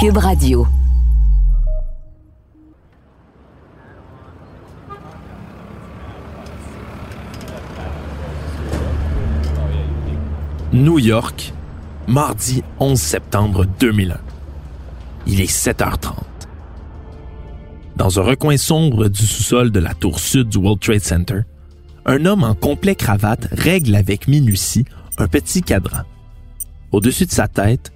Cube Radio. New York, mardi 11 septembre 2001. Il est 7h30. Dans un recoin sombre du sous-sol de la tour sud du World Trade Center, un homme en complet cravate règle avec minutie un petit cadran. Au-dessus de sa tête,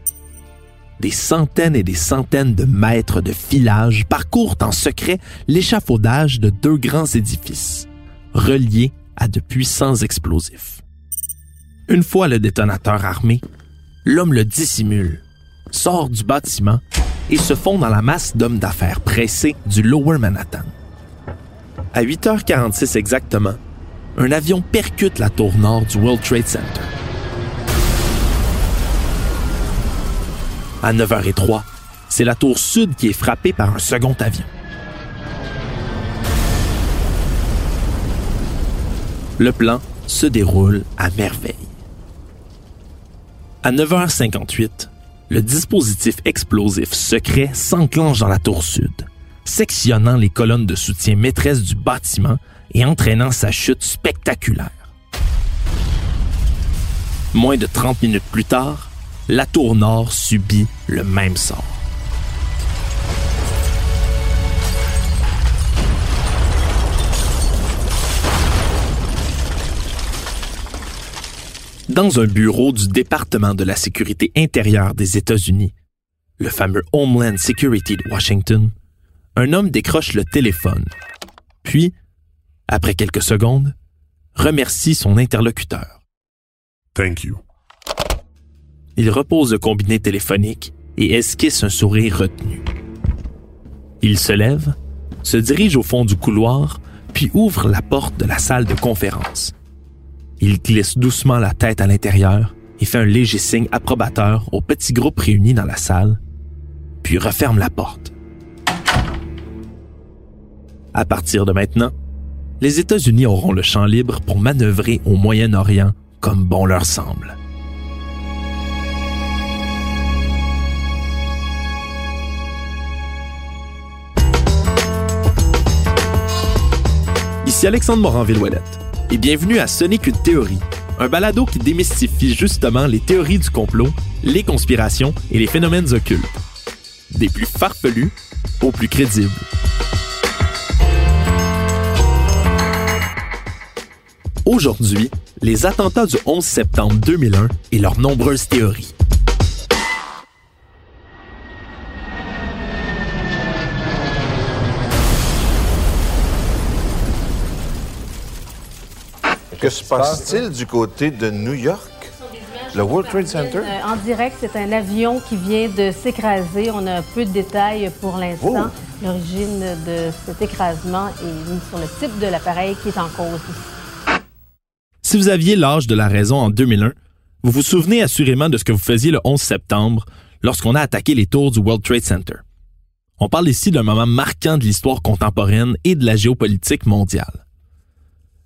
des centaines et des centaines de mètres de filage parcourent en secret l'échafaudage de deux grands édifices, reliés à de puissants explosifs. Une fois le détonateur armé, l'homme le dissimule, sort du bâtiment et se fond dans la masse d'hommes d'affaires pressés du Lower Manhattan. À 8h46 exactement, un avion percute la tour nord du World Trade Center. À 9h03, c'est la tour sud qui est frappée par un second avion. Le plan se déroule à merveille. À 9h58, le dispositif explosif secret s'enclenche dans la tour sud, sectionnant les colonnes de soutien maîtresses du bâtiment et entraînant sa chute spectaculaire. Moins de 30 minutes plus tard, la tour nord subit le même sort. Dans un bureau du département de la sécurité intérieure des États-Unis, le fameux Homeland Security de Washington, un homme décroche le téléphone, puis, après quelques secondes, remercie son interlocuteur. Thank you. Il repose le combiné téléphonique et esquisse un sourire retenu. Il se lève, se dirige au fond du couloir, puis ouvre la porte de la salle de conférence. Il glisse doucement la tête à l'intérieur et fait un léger signe approbateur au petit groupe réuni dans la salle, puis referme la porte. À partir de maintenant, les États-Unis auront le champ libre pour manœuvrer au Moyen-Orient comme bon leur semble. Ici Alexandre Morin-Villouellette et bienvenue à Sonic une théorie, un balado qui démystifie justement les théories du complot, les conspirations et les phénomènes occultes. Des plus farfelus aux plus crédibles. Aujourd'hui, les attentats du 11 septembre 2001 et leurs nombreuses théories. Que se passe-t-il du côté de New York? Le World Trade Center? Euh, en direct, c'est un avion qui vient de s'écraser. On a peu de détails pour l'instant. L'origine de cet écrasement est mise sur le type de l'appareil qui est en cause. Si vous aviez l'âge de la raison en 2001, vous vous souvenez assurément de ce que vous faisiez le 11 septembre lorsqu'on a attaqué les tours du World Trade Center. On parle ici d'un moment marquant de l'histoire contemporaine et de la géopolitique mondiale.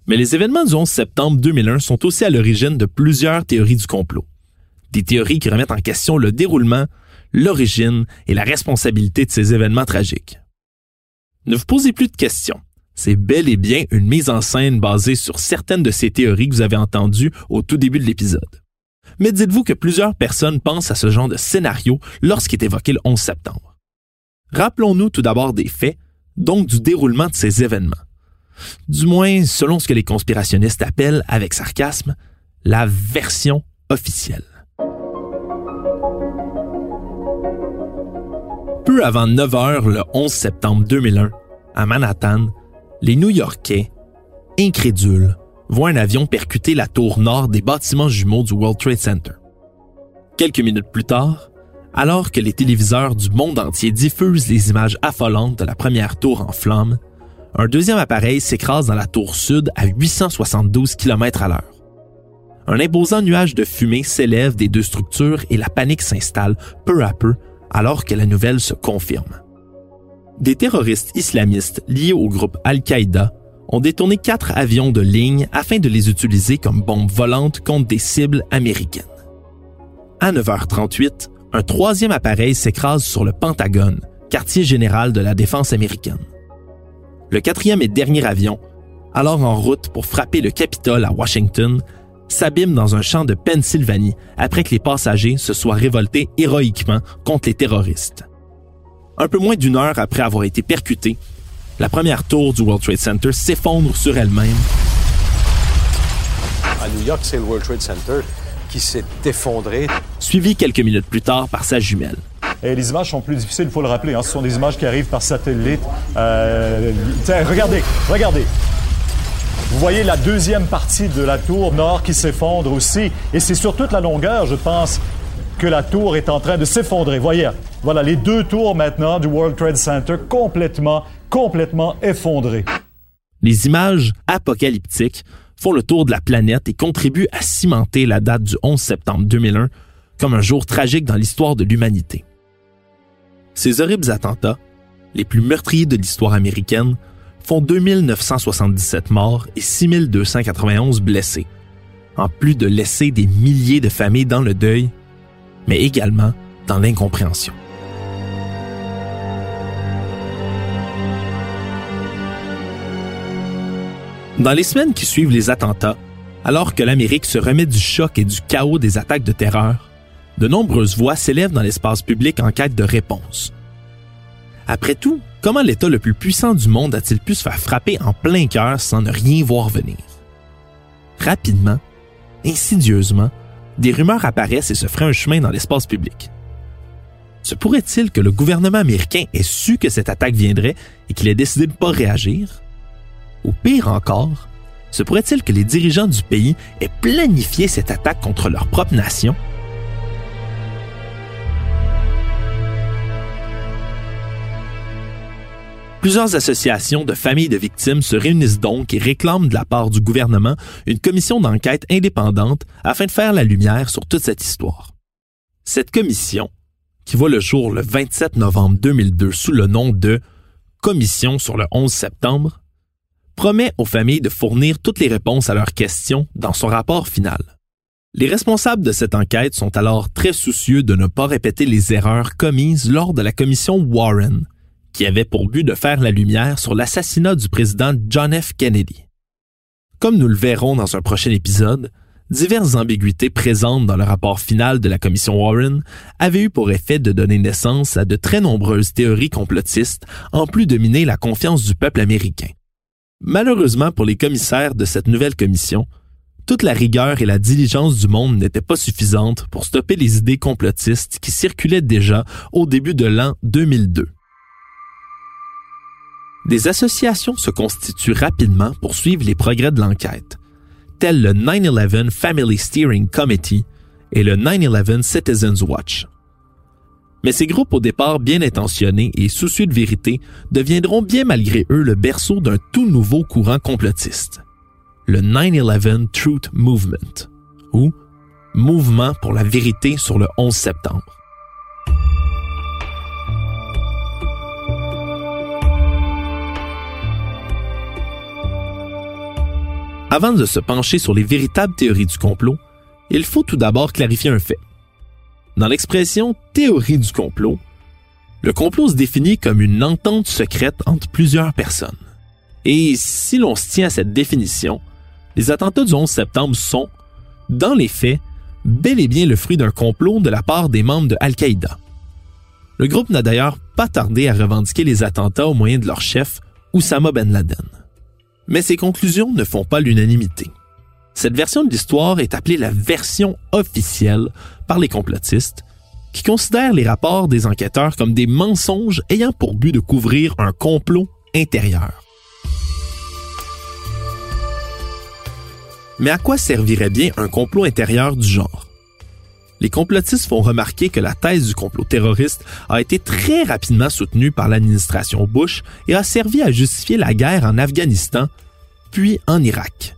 Mais les événements du 11 septembre 2001 sont aussi à l'origine de plusieurs théories du complot. Des théories qui remettent en question le déroulement, l'origine et la responsabilité de ces événements tragiques. Ne vous posez plus de questions. C'est bel et bien une mise en scène basée sur certaines de ces théories que vous avez entendues au tout début de l'épisode. Mais dites-vous que plusieurs personnes pensent à ce genre de scénario lorsqu'est évoqué le 11 septembre. Rappelons-nous tout d'abord des faits, donc du déroulement de ces événements. Du moins, selon ce que les conspirationnistes appellent, avec sarcasme, la version officielle. Peu avant 9 heures le 11 septembre 2001, à Manhattan, les New-Yorkais, incrédules, voient un avion percuter la tour nord des bâtiments jumeaux du World Trade Center. Quelques minutes plus tard, alors que les téléviseurs du monde entier diffusent les images affolantes de la première tour en flammes, un deuxième appareil s'écrase dans la tour sud à 872 km à l'heure. Un imposant nuage de fumée s'élève des deux structures et la panique s'installe peu à peu alors que la nouvelle se confirme. Des terroristes islamistes liés au groupe Al-Qaïda ont détourné quatre avions de ligne afin de les utiliser comme bombes volantes contre des cibles américaines. À 9h38, un troisième appareil s'écrase sur le Pentagone, quartier général de la défense américaine. Le quatrième et dernier avion, alors en route pour frapper le Capitole à Washington, s'abîme dans un champ de Pennsylvanie après que les passagers se soient révoltés héroïquement contre les terroristes. Un peu moins d'une heure après avoir été percuté, la première tour du World Trade Center s'effondre sur elle-même. À New York, c'est le World Trade Center qui s'est effondré. Suivi quelques minutes plus tard par sa jumelle. Et les images sont plus difficiles, il faut le rappeler. Hein. Ce sont des images qui arrivent par satellite. Euh, regardez, regardez. Vous voyez la deuxième partie de la tour nord qui s'effondre aussi. Et c'est sur toute la longueur, je pense, que la tour est en train de s'effondrer. Voyez, voilà les deux tours maintenant du World Trade Center complètement, complètement effondrées. Les images apocalyptiques font le tour de la planète et contribuent à cimenter la date du 11 septembre 2001 comme un jour tragique dans l'histoire de l'humanité. Ces horribles attentats, les plus meurtriers de l'histoire américaine, font 2977 morts et 6291 blessés, en plus de laisser des milliers de familles dans le deuil, mais également dans l'incompréhension. Dans les semaines qui suivent les attentats, alors que l'Amérique se remet du choc et du chaos des attaques de terreur, de nombreuses voix s'élèvent dans l'espace public en quête de réponses. Après tout, comment l'État le plus puissant du monde a-t-il pu se faire frapper en plein cœur sans ne rien voir venir? Rapidement, insidieusement, des rumeurs apparaissent et se feraient un chemin dans l'espace public. Se pourrait-il que le gouvernement américain ait su que cette attaque viendrait et qu'il ait décidé de ne pas réagir? Ou pire encore, se pourrait-il que les dirigeants du pays aient planifié cette attaque contre leur propre nation? Plusieurs associations de familles de victimes se réunissent donc et réclament de la part du gouvernement une commission d'enquête indépendante afin de faire la lumière sur toute cette histoire. Cette commission, qui voit le jour le 27 novembre 2002 sous le nom de Commission sur le 11 septembre, promet aux familles de fournir toutes les réponses à leurs questions dans son rapport final. Les responsables de cette enquête sont alors très soucieux de ne pas répéter les erreurs commises lors de la commission Warren, qui avait pour but de faire la lumière sur l'assassinat du président John F. Kennedy. Comme nous le verrons dans un prochain épisode, diverses ambiguïtés présentes dans le rapport final de la commission Warren avaient eu pour effet de donner naissance à de très nombreuses théories complotistes, en plus de miner la confiance du peuple américain. Malheureusement pour les commissaires de cette nouvelle commission, toute la rigueur et la diligence du monde n'étaient pas suffisantes pour stopper les idées complotistes qui circulaient déjà au début de l'an 2002. Des associations se constituent rapidement pour suivre les progrès de l'enquête, tels le 9-11 Family Steering Committee et le 9-11 Citizens Watch. Mais ces groupes au départ bien intentionnés et soucieux de vérité deviendront bien malgré eux le berceau d'un tout nouveau courant complotiste, le 9-11 Truth Movement, ou Mouvement pour la vérité sur le 11 septembre. Avant de se pencher sur les véritables théories du complot, il faut tout d'abord clarifier un fait. Dans l'expression théorie du complot, le complot se définit comme une entente secrète entre plusieurs personnes. Et si l'on se tient à cette définition, les attentats du 11 septembre sont, dans les faits, bel et bien le fruit d'un complot de la part des membres de Al-Qaïda. Le groupe n'a d'ailleurs pas tardé à revendiquer les attentats au moyen de leur chef, Oussama Ben Laden. Mais ces conclusions ne font pas l'unanimité. Cette version de l'histoire est appelée la version officielle par les complotistes, qui considèrent les rapports des enquêteurs comme des mensonges ayant pour but de couvrir un complot intérieur. Mais à quoi servirait bien un complot intérieur du genre? Les complotistes font remarquer que la thèse du complot terroriste a été très rapidement soutenue par l'administration Bush et a servi à justifier la guerre en Afghanistan, puis en Irak.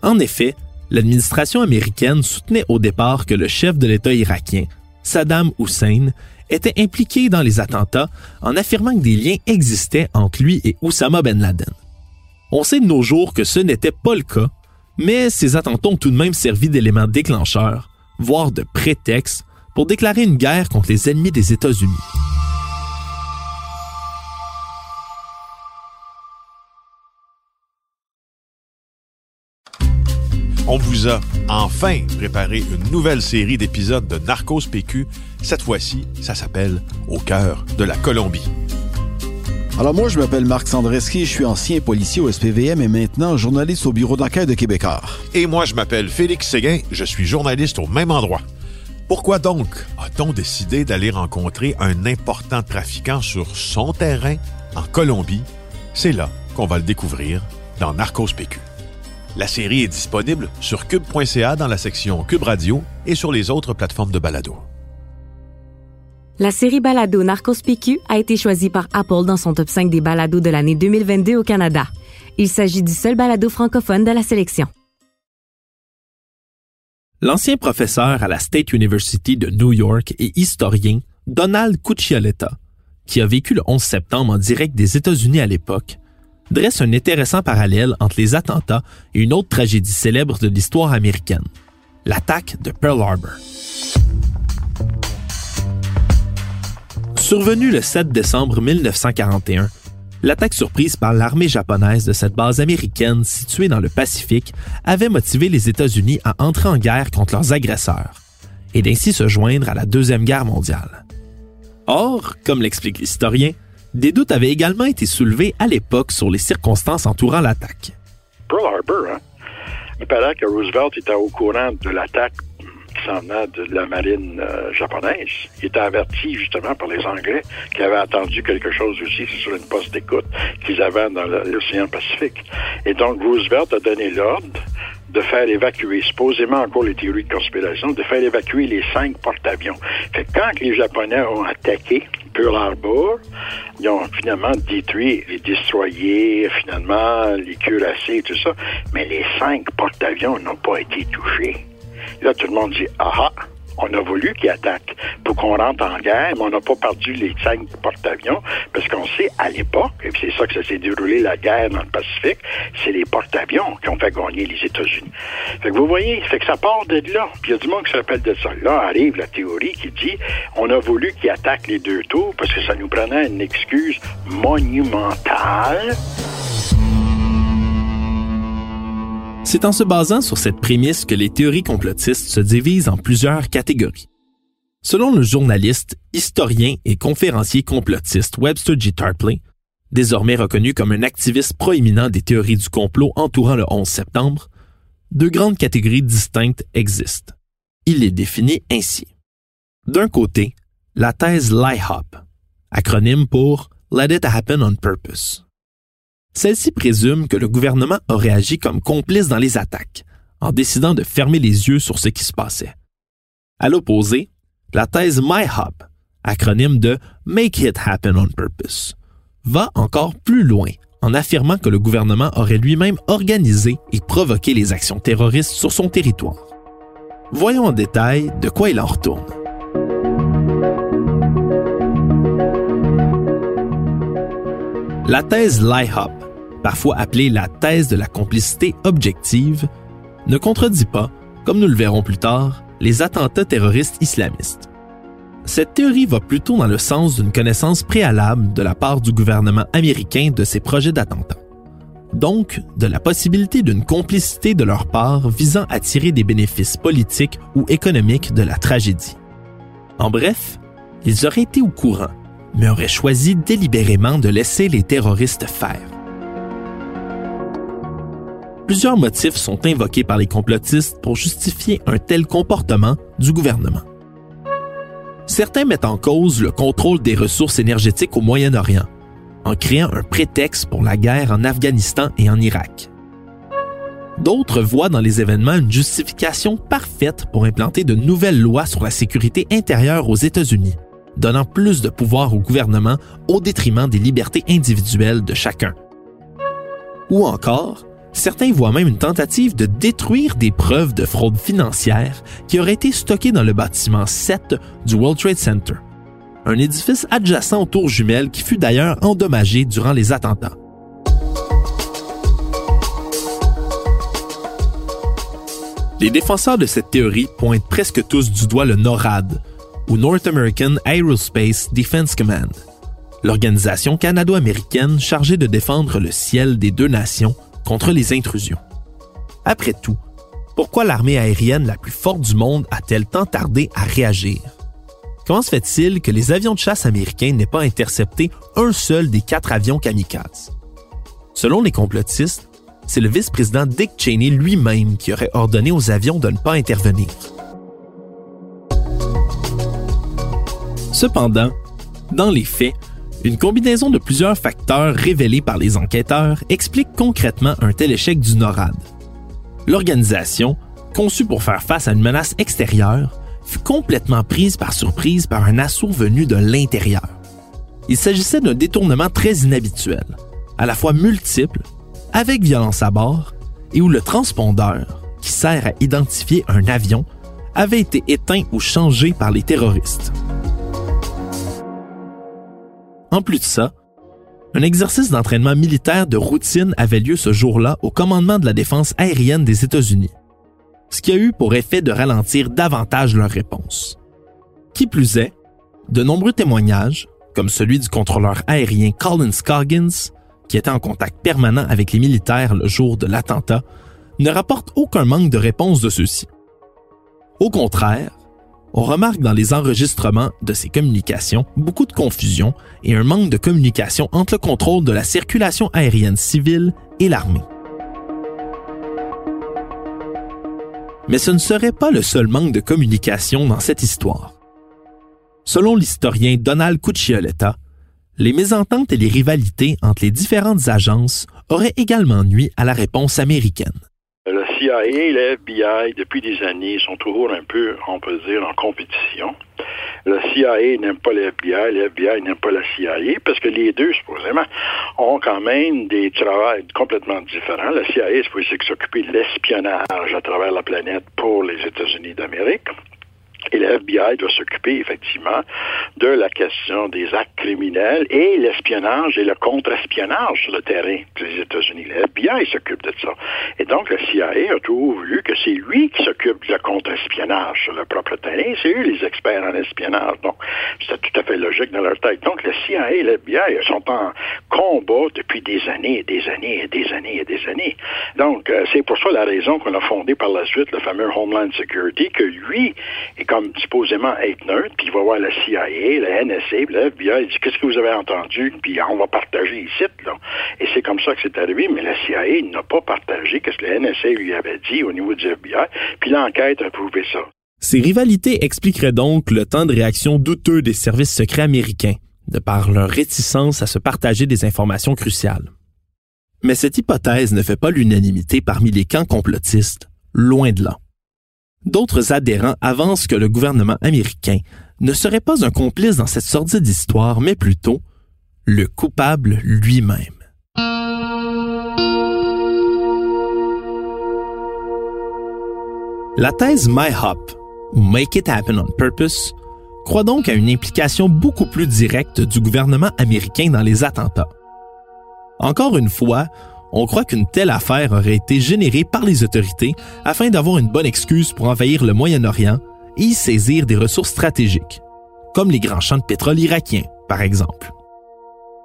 En effet, l'administration américaine soutenait au départ que le chef de l'État irakien, Saddam Hussein, était impliqué dans les attentats en affirmant que des liens existaient entre lui et Oussama Ben Laden. On sait de nos jours que ce n'était pas le cas, mais ces attentats ont tout de même servi d'éléments déclencheurs, voire de prétexte, pour déclarer une guerre contre les ennemis des États-Unis. On vous a enfin préparé une nouvelle série d'épisodes de Narcos PQ. Cette fois-ci, ça s'appelle Au cœur de la Colombie. Alors moi, je m'appelle Marc Sandreski, je suis ancien policier au SPVM et maintenant journaliste au bureau d'enquête de Québécois. Et moi, je m'appelle Félix Séguin, je suis journaliste au même endroit. Pourquoi donc a-t-on décidé d'aller rencontrer un important trafiquant sur son terrain en Colombie? C'est là qu'on va le découvrir dans Narcos PQ. La série est disponible sur cube.ca dans la section Cube Radio et sur les autres plateformes de balado. La série balado Narcos PQ a été choisie par Apple dans son top 5 des balados de l'année 2022 au Canada. Il s'agit du seul balado francophone de la sélection. L'ancien professeur à la State University de New York et historien Donald Cuccioletta, qui a vécu le 11 septembre en direct des États-Unis à l'époque, dresse un intéressant parallèle entre les attentats et une autre tragédie célèbre de l'histoire américaine, l'attaque de Pearl Harbor. Survenue le 7 décembre 1941, l'attaque surprise par l'armée japonaise de cette base américaine située dans le Pacifique avait motivé les États-Unis à entrer en guerre contre leurs agresseurs et d'ainsi se joindre à la Deuxième Guerre mondiale. Or, comme l'explique l'historien, des doutes avaient également été soulevés à l'époque sur les circonstances entourant l'attaque. Pearl Harbor, hein? Il paraît que Roosevelt était au courant de l'attaque qui s'en venait de la marine euh, japonaise. Il était averti justement par les Anglais qui avaient attendu quelque chose aussi sur une poste d'écoute qu'ils avaient dans l'océan Pacifique. Et donc Roosevelt a donné l'ordre de faire évacuer, supposément encore les théories de conspiration, de faire évacuer les cinq porte-avions. Fait que quand les Japonais ont attaqué Pearl Harbor, ils ont finalement détruit les destroyers, finalement les cuirassés et tout ça, mais les cinq porte-avions n'ont pas été touchés. Là, tout le monde dit, ah ah, on a voulu qu'ils attaquent pour qu'on rentre en guerre, mais on n'a pas perdu les cinq porte-avions, parce qu'on sait, à l'époque, et c'est ça que ça s'est déroulé, la guerre dans le Pacifique, c'est les porte-avions qui ont fait gagner les États-Unis. Fait que vous voyez, fait que ça part de là, puis il y a du monde qui s'appelle de ça. Là arrive la théorie qui dit, on a voulu qu'ils attaquent les deux tours, parce que ça nous prenait une excuse monumentale. C'est en se basant sur cette prémisse que les théories complotistes se divisent en plusieurs catégories. Selon le journaliste, historien et conférencier complotiste Webster G. Tarpley, désormais reconnu comme un activiste proéminent des théories du complot entourant le 11 septembre, deux grandes catégories distinctes existent. Il les définit ainsi. D'un côté, la thèse LIHOP, acronyme pour Let It Happen on Purpose. Celle-ci présume que le gouvernement aurait agi comme complice dans les attaques, en décidant de fermer les yeux sur ce qui se passait. À l'opposé, la thèse MyHop, acronyme de Make It Happen on Purpose, va encore plus loin en affirmant que le gouvernement aurait lui-même organisé et provoqué les actions terroristes sur son territoire. Voyons en détail de quoi il en retourne. La thèse LIHOP, parfois appelée la thèse de la complicité objective, ne contredit pas, comme nous le verrons plus tard, les attentats terroristes islamistes. Cette théorie va plutôt dans le sens d'une connaissance préalable de la part du gouvernement américain de ces projets d'attentats. Donc, de la possibilité d'une complicité de leur part visant à tirer des bénéfices politiques ou économiques de la tragédie. En bref, ils auraient été au courant mais aurait choisi délibérément de laisser les terroristes faire. Plusieurs motifs sont invoqués par les complotistes pour justifier un tel comportement du gouvernement. Certains mettent en cause le contrôle des ressources énergétiques au Moyen-Orient, en créant un prétexte pour la guerre en Afghanistan et en Irak. D'autres voient dans les événements une justification parfaite pour implanter de nouvelles lois sur la sécurité intérieure aux États-Unis, donnant plus de pouvoir au gouvernement au détriment des libertés individuelles de chacun. Ou encore, certains voient même une tentative de détruire des preuves de fraude financière qui auraient été stockées dans le bâtiment 7 du World Trade Center, un édifice adjacent aux tours jumelles qui fut d'ailleurs endommagé durant les attentats. Les défenseurs de cette théorie pointent presque tous du doigt le NORAD, ou North American Aerospace Defense Command, l'organisation canado-américaine chargée de défendre le ciel des deux nations contre les intrusions. Après tout, pourquoi l'armée aérienne la plus forte du monde a-t-elle tant tardé à réagir? Comment se fait-il que les avions de chasse américains n'aient pas intercepté un seul des quatre avions kamikazes? Selon les complotistes, c'est le vice-président Dick Cheney lui-même qui aurait ordonné aux avions de ne pas intervenir. Cependant, dans les faits, une combinaison de plusieurs facteurs révélés par les enquêteurs explique concrètement un tel échec du NORAD. L'organisation, conçue pour faire face à une menace extérieure, fut complètement prise par surprise par un assaut venu de l'intérieur. Il s'agissait d'un détournement très inhabituel, à la fois multiple, avec violence à bord, et où le transpondeur, qui sert à identifier un avion, avait été éteint ou changé par les terroristes. En plus de ça, un exercice d'entraînement militaire de routine avait lieu ce jour-là au commandement de la défense aérienne des États-Unis, ce qui a eu pour effet de ralentir davantage leur réponse. Qui plus est, de nombreux témoignages, comme celui du contrôleur aérien Colin Scoggins, qui était en contact permanent avec les militaires le jour de l'attentat, ne rapportent aucun manque de réponse de ceux-ci. Au contraire, on remarque dans les enregistrements de ces communications beaucoup de confusion et un manque de communication entre le contrôle de la circulation aérienne civile et l'armée. Mais ce ne serait pas le seul manque de communication dans cette histoire. Selon l'historien Donald Cuccioletta, les mésententes et les rivalités entre les différentes agences auraient également nuit à la réponse américaine. Le CIA et le FBI, depuis des années, sont toujours un peu, on peut dire, en compétition. Le CIA n'aime pas le FBI, le FBI n'aime pas la CIA, parce que les deux, supposément, ont quand même des travails complètement différents. La CIA, c'est s'occuper de l'espionnage à travers la planète pour les États-Unis d'Amérique. Et le FBI doit s'occuper effectivement de la question des actes criminels et l'espionnage et le contre-espionnage sur le terrain des États-Unis. Le FBI s'occupe de ça. Et donc, le CIA a toujours vu que c'est lui qui s'occupe du contre-espionnage sur le propre terrain. C'est eux les experts en espionnage. Donc, c'est tout à fait logique dans leur tête. Donc, le CIA et le FBI sont en combat depuis des années et des années et des années et des années. Donc, euh, c'est pour ça la raison qu'on a fondé par la suite le fameux Homeland Security, que lui est comme supposément être neutre, puis il va voir la CIA, la NSA, puis le FBI, il dit qu'est-ce que vous avez entendu, puis on va partager ici, là. Et c'est comme ça que c'est arrivé, mais la CIA n'a pas partagé qu'est-ce que la NSA lui avait dit au niveau du FBI, puis l'enquête a prouvé ça. Ces rivalités expliqueraient donc le temps de réaction douteux des services secrets américains, de par leur réticence à se partager des informations cruciales. Mais cette hypothèse ne fait pas l'unanimité parmi les camps complotistes, loin de là. D'autres adhérents avancent que le gouvernement américain ne serait pas un complice dans cette sordide histoire, mais plutôt le coupable lui-même. La thèse MyHop, ou Make It Happen on Purpose, croit donc à une implication beaucoup plus directe du gouvernement américain dans les attentats. Encore une fois, on croit qu'une telle affaire aurait été générée par les autorités afin d'avoir une bonne excuse pour envahir le Moyen-Orient et y saisir des ressources stratégiques, comme les grands champs de pétrole irakiens, par exemple.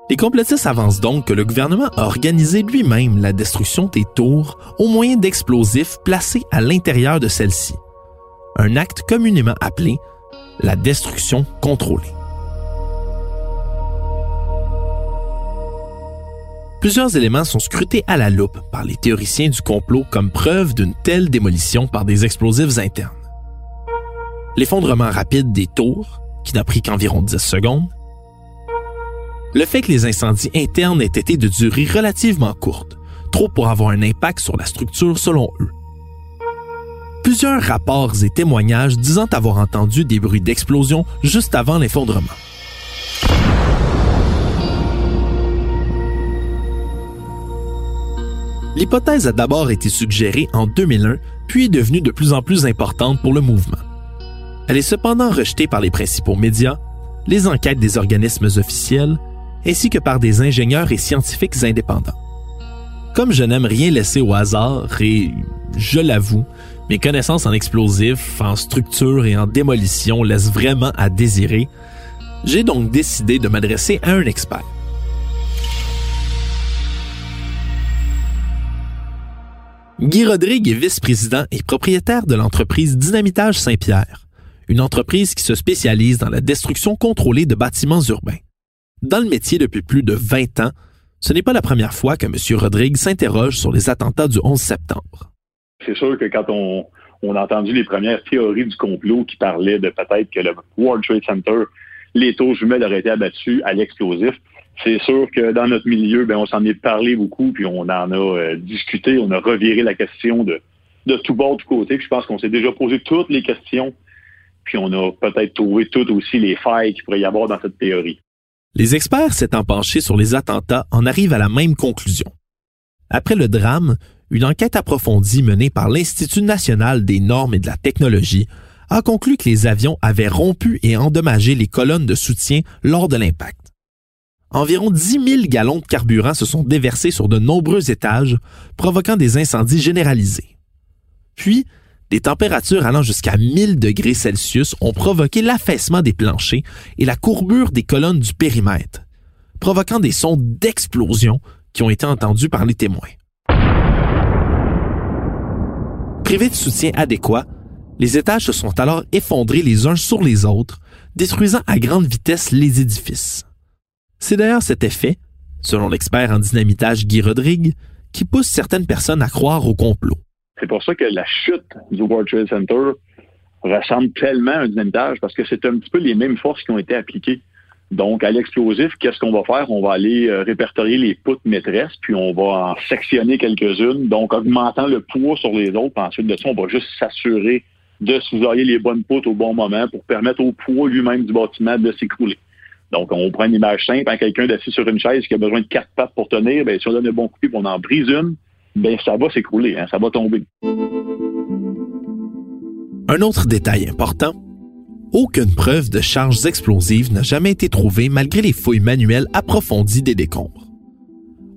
Les complotistes avancent donc que le gouvernement a organisé lui-même la destruction des tours au moyen d'explosifs placés à l'intérieur de celles-ci, un acte communément appelé la destruction contrôlée. Plusieurs éléments sont scrutés à la loupe par les théoriciens du complot comme preuve d'une telle démolition par des explosifs internes. L'effondrement rapide des tours, qui n'a pris qu'environ 10 secondes, le fait que les incendies internes aient été de durée relativement courte, trop pour avoir un impact sur la structure selon eux. Plusieurs rapports et témoignages disant avoir entendu des bruits d'explosion juste avant l'effondrement. L'hypothèse a d'abord été suggérée en 2001, puis est devenue de plus en plus importante pour le mouvement. Elle est cependant rejetée par les principaux médias, les enquêtes des organismes officiels, ainsi que par des ingénieurs et scientifiques indépendants. Comme je n'aime rien laisser au hasard, et je l'avoue, Mes connaissances en explosifs, en structure et en démolition laissent vraiment à désirer. J'ai donc décidé de m'adresser à un expert. Guy Rodrigue est vice-président et propriétaire de l'entreprise Dynamitage Saint-Pierre, une entreprise qui se spécialise dans la destruction contrôlée de bâtiments urbains. Dans le métier depuis plus de 20 ans, ce n'est pas la première fois que M. Rodrigue s'interroge sur les attentats du 11 septembre. C'est sûr que quand on, a entendu les premières théories du complot qui parlaient de peut-être que le World Trade Center, les taux jumelles auraient été abattus à l'explosif, c'est sûr que dans notre milieu, ben, on s'en est parlé beaucoup, puis on en a euh, discuté, on a reviré la question de, de tout bord, de côté. je pense qu'on s'est déjà posé toutes les questions, puis on a peut-être trouvé toutes aussi les failles qu'il pourrait y avoir dans cette théorie. Les experts s'étant penchés sur les attentats en arrivent à la même conclusion. Après le drame, une enquête approfondie menée par l'Institut national des normes et de la technologie a conclu que les avions avaient rompu et endommagé les colonnes de soutien lors de l'impact environ 10 000 gallons de carburant se sont déversés sur de nombreux étages, provoquant des incendies généralisés. Puis, des températures allant jusqu'à 1000 degrés Celsius ont provoqué l'affaissement des planchers et la courbure des colonnes du périmètre, provoquant des sons d'explosion qui ont été entendus par les témoins. Privés de soutien adéquat, les étages se sont alors effondrés les uns sur les autres, détruisant à grande vitesse les édifices. C'est d'ailleurs cet effet, selon l'expert en dynamitage Guy Rodrigue, qui pousse certaines personnes à croire au complot. C'est pour ça que la chute du World Trade Center ressemble tellement à un dynamitage parce que c'est un petit peu les mêmes forces qui ont été appliquées. Donc, à l'explosif, qu'est-ce qu'on va faire? On va aller euh, répertorier les poutres maîtresses, puis on va en sectionner quelques-unes, donc augmentant le poids sur les autres. ensuite de ça, on va juste s'assurer de soudoyer les bonnes poutres au bon moment pour permettre au poids lui-même du bâtiment de s'écrouler. Donc, on prend une image simple, hein, quelqu'un d'assis sur une chaise qui a besoin de quatre pattes pour tenir, ben, si on donne un bon coup et on en brise une, ben, ça va s'écrouler, hein, ça va tomber. Un autre détail important, aucune preuve de charges explosives n'a jamais été trouvée malgré les fouilles manuelles approfondies des décombres.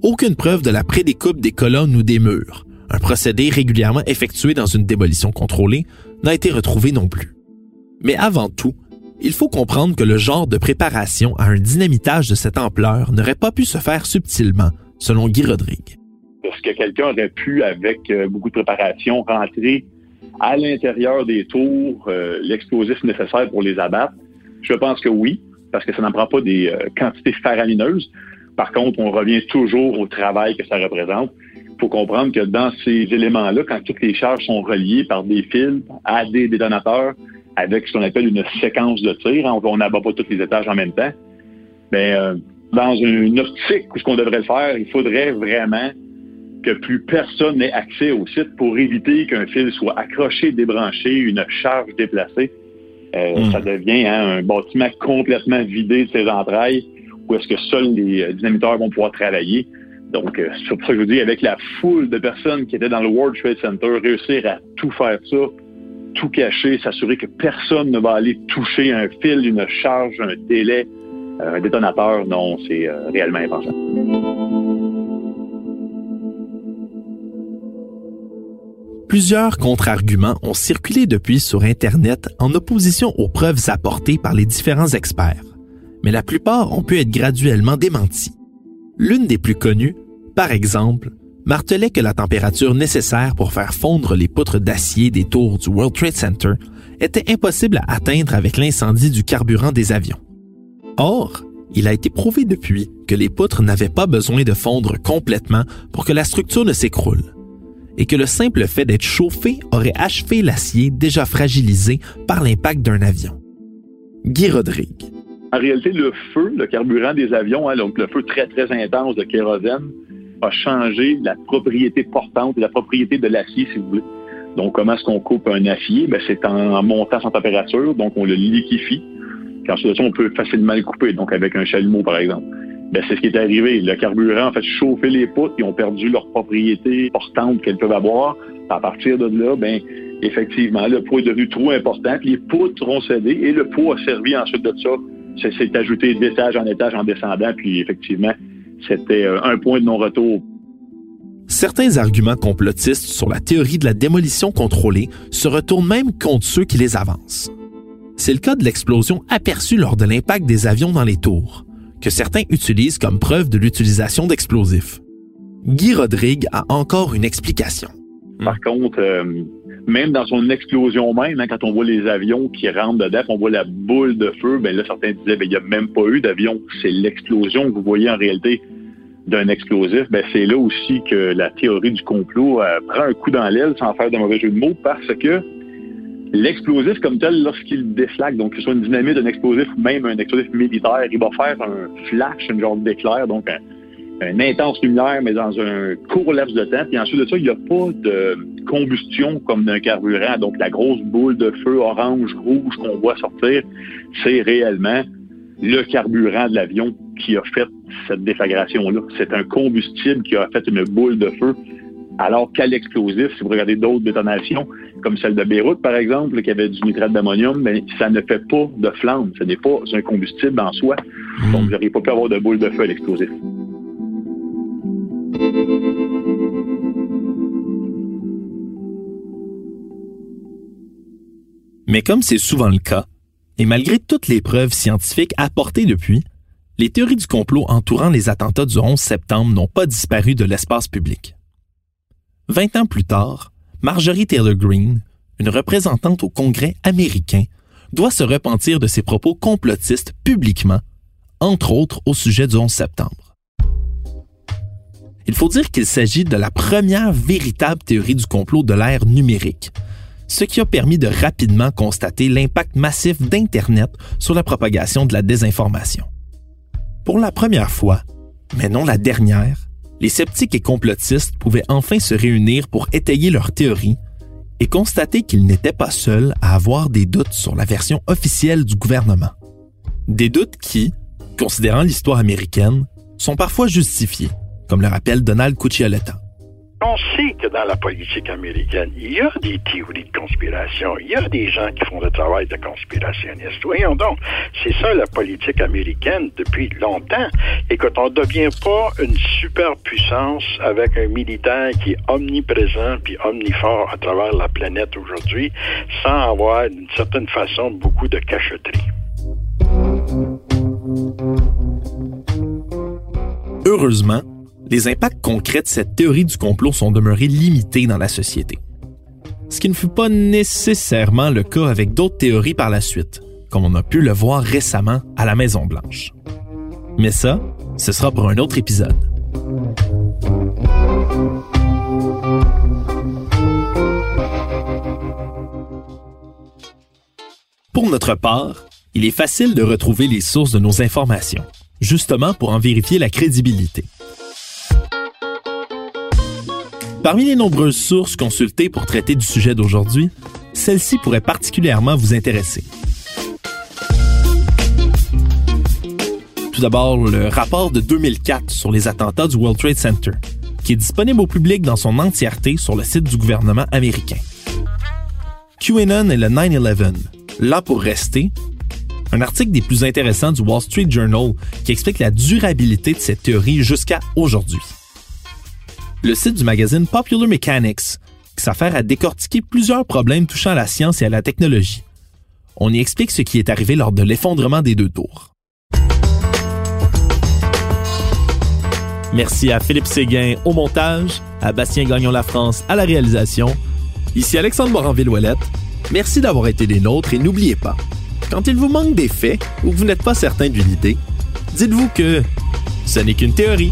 Aucune preuve de la prédécoupe des colonnes ou des murs, un procédé régulièrement effectué dans une démolition contrôlée, n'a été retrouvé non plus. Mais avant tout, il faut comprendre que le genre de préparation à un dynamitage de cette ampleur n'aurait pas pu se faire subtilement, selon Guy Rodrigue. Est-ce que quelqu'un aurait pu, avec euh, beaucoup de préparation, rentrer à l'intérieur des tours euh, l'explosif nécessaire pour les abattre? Je pense que oui, parce que ça n'en prend pas des euh, quantités faramineuses. Par contre, on revient toujours au travail que ça représente. Il faut comprendre que dans ces éléments-là, quand toutes les charges sont reliées par des fils à des détonateurs, avec ce qu'on appelle une séquence de tir. Hein, on n'abat pas tous les étages en même temps. Mais euh, dans une optique où ce qu'on devrait faire, il faudrait vraiment que plus personne n'ait accès au site pour éviter qu'un fil soit accroché, débranché, une charge déplacée. Euh, hmm. Ça devient hein, un bâtiment complètement vidé de ses entrailles où est-ce que seuls les euh, dynamiteurs vont pouvoir travailler. Donc, c'est pour ça que je vous dis, avec la foule de personnes qui étaient dans le World Trade Center, réussir à tout faire ça, tout cacher, s'assurer que personne ne va aller toucher un fil, une charge, un délai, euh, un détonateur. Non, c'est euh, réellement impensable. Plusieurs contre-arguments ont circulé depuis sur Internet en opposition aux preuves apportées par les différents experts, mais la plupart ont pu être graduellement démentis. L'une des plus connues, par exemple, martelait que la température nécessaire pour faire fondre les poutres d'acier des tours du World Trade Center était impossible à atteindre avec l'incendie du carburant des avions. Or, il a été prouvé depuis que les poutres n'avaient pas besoin de fondre complètement pour que la structure ne s'écroule, et que le simple fait d'être chauffé aurait achevé l'acier déjà fragilisé par l'impact d'un avion. Guy Rodrigue. En réalité, le feu, le carburant des avions, hein, donc le feu très très intense de kérosène, a changé la propriété portante, la propriété de l'acier, si vous voulez. Donc, comment est-ce qu'on coupe un acier? Ben, c'est en montant sa température, donc on le liquifie. Quand ensuite on peut facilement le couper, donc avec un chalumeau, par exemple. Ben, c'est ce qui est arrivé. Le carburant a fait chauffer les poutres, ils ont perdu leur propriété portante qu'elles peuvent avoir. À partir de là, ben, effectivement, le poids est devenu trop important, les poutres ont cédé et le poids a servi ensuite de ça. C'est ajouté d'étage en étage en descendant, puis effectivement, c'était euh, un point de non-retour. Certains arguments complotistes sur la théorie de la démolition contrôlée se retournent même contre ceux qui les avancent. C'est le cas de l'explosion aperçue lors de l'impact des avions dans les tours, que certains utilisent comme preuve de l'utilisation d'explosifs. Guy Rodrigue a encore une explication. Par contre, euh, même dans son explosion même, hein, quand on voit les avions qui rentrent dedans, on voit la boule de feu, ben là, certains disaient, ben, il n'y a même pas eu d'avion. C'est l'explosion que vous voyez en réalité d'un explosif. Ben, c'est là aussi que la théorie du complot euh, prend un coup dans l'aile sans faire de mauvais jeu de mots parce que l'explosif comme tel, lorsqu'il déflaque, donc que ce soit une dynamite, un explosif ou même un explosif militaire, il va faire un flash, un genre d'éclair, donc un, une intense lumière, mais dans un court laps de temps. Puis ensuite de ça, il n'y a pas de combustion comme d'un carburant. Donc la grosse boule de feu orange, rouge qu'on voit sortir, c'est réellement le carburant de l'avion qui a fait cette déflagration-là. C'est un combustible qui a fait une boule de feu. Alors qu'à l'explosif, si vous regardez d'autres détonations, comme celle de Beyrouth, par exemple, qui avait du nitrate d'ammonium, mais ça ne fait pas de flamme. Ce n'est pas un combustible en soi. Donc, vous n'auriez pas pu avoir de boule de feu à l'explosif. Mais comme c'est souvent le cas, et malgré toutes les preuves scientifiques apportées depuis, les théories du complot entourant les attentats du 11 septembre n'ont pas disparu de l'espace public. Vingt ans plus tard, Marjorie Taylor Greene, une représentante au Congrès américain, doit se repentir de ses propos complotistes publiquement, entre autres au sujet du 11 septembre. Il faut dire qu'il s'agit de la première véritable théorie du complot de l'ère numérique, ce qui a permis de rapidement constater l'impact massif d'Internet sur la propagation de la désinformation. Pour la première fois, mais non la dernière, les sceptiques et complotistes pouvaient enfin se réunir pour étayer leurs théories et constater qu'ils n'étaient pas seuls à avoir des doutes sur la version officielle du gouvernement. Des doutes qui, considérant l'histoire américaine, sont parfois justifiés comme le rappelle Donald Cuccioletta. On sait que dans la politique américaine, il y a des théories de conspiration. Il y a des gens qui font le travail de conspirationniste. Voyons donc, c'est ça la politique américaine depuis longtemps. Quand on ne devient pas une superpuissance avec un militaire qui est omniprésent puis omnifort à travers la planète aujourd'hui, sans avoir d'une certaine façon beaucoup de cachotterie. Heureusement, les impacts concrets de cette théorie du complot sont demeurés limités dans la société. Ce qui ne fut pas nécessairement le cas avec d'autres théories par la suite, comme on a pu le voir récemment à la Maison Blanche. Mais ça, ce sera pour un autre épisode. Pour notre part, il est facile de retrouver les sources de nos informations, justement pour en vérifier la crédibilité. Parmi les nombreuses sources consultées pour traiter du sujet d'aujourd'hui, celle-ci pourrait particulièrement vous intéresser. Tout d'abord, le rapport de 2004 sur les attentats du World Trade Center, qui est disponible au public dans son entièreté sur le site du gouvernement américain. QAnon et le 9-11, là pour rester, un article des plus intéressants du Wall Street Journal qui explique la durabilité de cette théorie jusqu'à aujourd'hui le site du magazine Popular Mechanics, qui s'affaire à décortiquer plusieurs problèmes touchant à la science et à la technologie. On y explique ce qui est arrivé lors de l'effondrement des deux tours. Merci à Philippe Séguin au montage, à Bastien Gagnon La France à la réalisation. Ici Alexandre Moranville-Ouellette. Merci d'avoir été des nôtres et n'oubliez pas, quand il vous manque des faits ou que vous n'êtes pas certain d'une idée, dites-vous que ce n'est qu'une théorie.